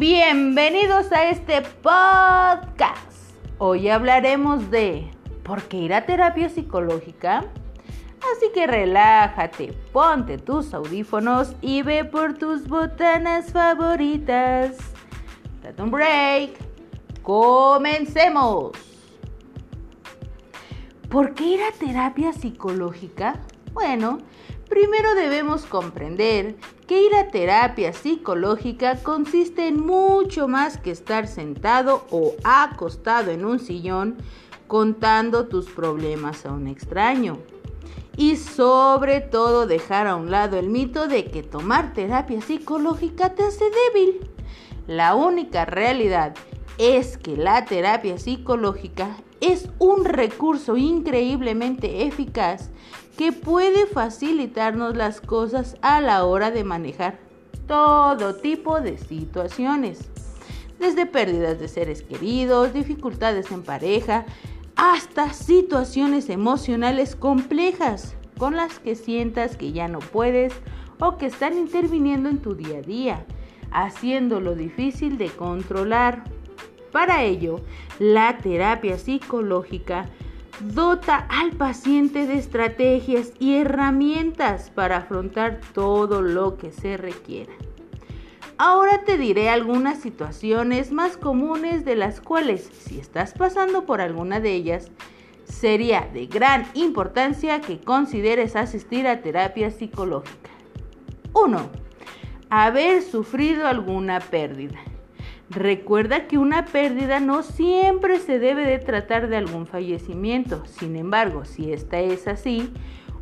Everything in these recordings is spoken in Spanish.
Bienvenidos a este podcast. Hoy hablaremos de ¿por qué ir a terapia psicológica? Así que relájate, ponte tus audífonos y ve por tus botanas favoritas. Date un break. Comencemos. ¿Por qué ir a terapia psicológica? Bueno, primero debemos comprender que ir a terapia psicológica consiste en mucho más que estar sentado o acostado en un sillón contando tus problemas a un extraño. Y sobre todo dejar a un lado el mito de que tomar terapia psicológica te hace débil. La única realidad es que la terapia psicológica es un recurso increíblemente eficaz que puede facilitarnos las cosas a la hora de manejar todo tipo de situaciones, desde pérdidas de seres queridos, dificultades en pareja, hasta situaciones emocionales complejas con las que sientas que ya no puedes o que están interviniendo en tu día a día, haciéndolo difícil de controlar. Para ello, la terapia psicológica dota al paciente de estrategias y herramientas para afrontar todo lo que se requiera. Ahora te diré algunas situaciones más comunes de las cuales, si estás pasando por alguna de ellas, sería de gran importancia que consideres asistir a terapia psicológica. 1. Haber sufrido alguna pérdida. Recuerda que una pérdida no siempre se debe de tratar de algún fallecimiento. Sin embargo, si esta es así,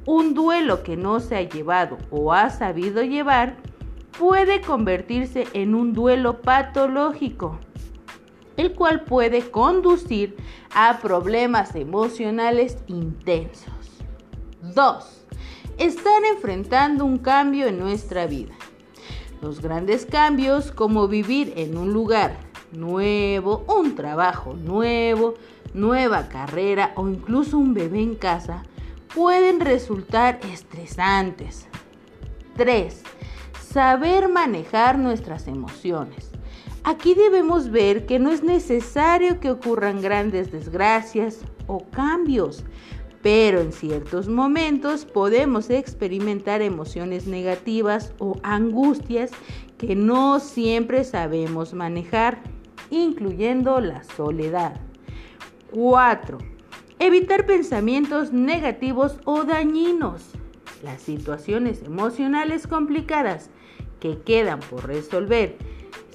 un duelo que no se ha llevado o ha sabido llevar puede convertirse en un duelo patológico, el cual puede conducir a problemas emocionales intensos. 2. Están enfrentando un cambio en nuestra vida. Los grandes cambios como vivir en un lugar nuevo, un trabajo nuevo, nueva carrera o incluso un bebé en casa pueden resultar estresantes. 3. Saber manejar nuestras emociones. Aquí debemos ver que no es necesario que ocurran grandes desgracias o cambios pero en ciertos momentos podemos experimentar emociones negativas o angustias que no siempre sabemos manejar, incluyendo la soledad. 4. Evitar pensamientos negativos o dañinos. Las situaciones emocionales complicadas que quedan por resolver,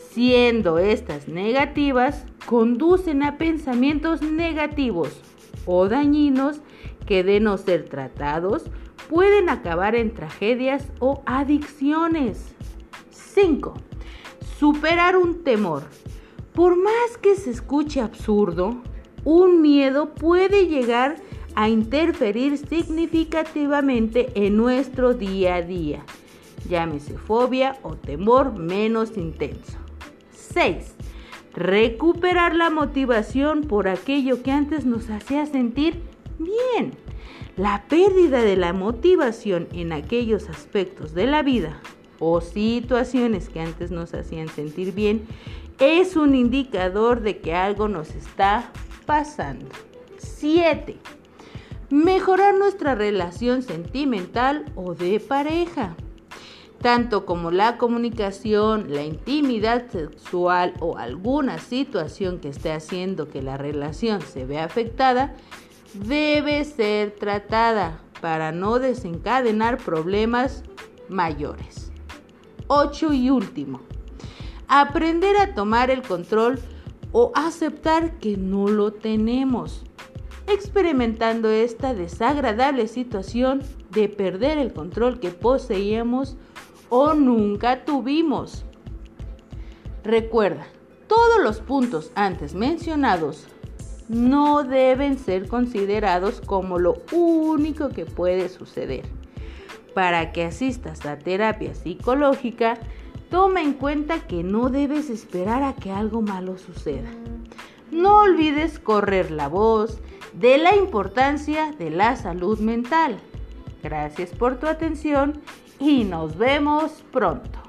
siendo estas negativas, conducen a pensamientos negativos o dañinos que de no ser tratados pueden acabar en tragedias o adicciones. 5. Superar un temor. Por más que se escuche absurdo, un miedo puede llegar a interferir significativamente en nuestro día a día. Llámese fobia o temor menos intenso. 6. Recuperar la motivación por aquello que antes nos hacía sentir bien. La pérdida de la motivación en aquellos aspectos de la vida o situaciones que antes nos hacían sentir bien es un indicador de que algo nos está pasando. 7. Mejorar nuestra relación sentimental o de pareja. Tanto como la comunicación, la intimidad sexual o alguna situación que esté haciendo que la relación se vea afectada, debe ser tratada para no desencadenar problemas mayores. 8 y último, aprender a tomar el control o aceptar que no lo tenemos, experimentando esta desagradable situación de perder el control que poseíamos o nunca tuvimos. Recuerda, todos los puntos antes mencionados no deben ser considerados como lo único que puede suceder. Para que asistas a terapia psicológica, toma en cuenta que no debes esperar a que algo malo suceda. No olvides correr la voz de la importancia de la salud mental. Gracias por tu atención y nos vemos pronto.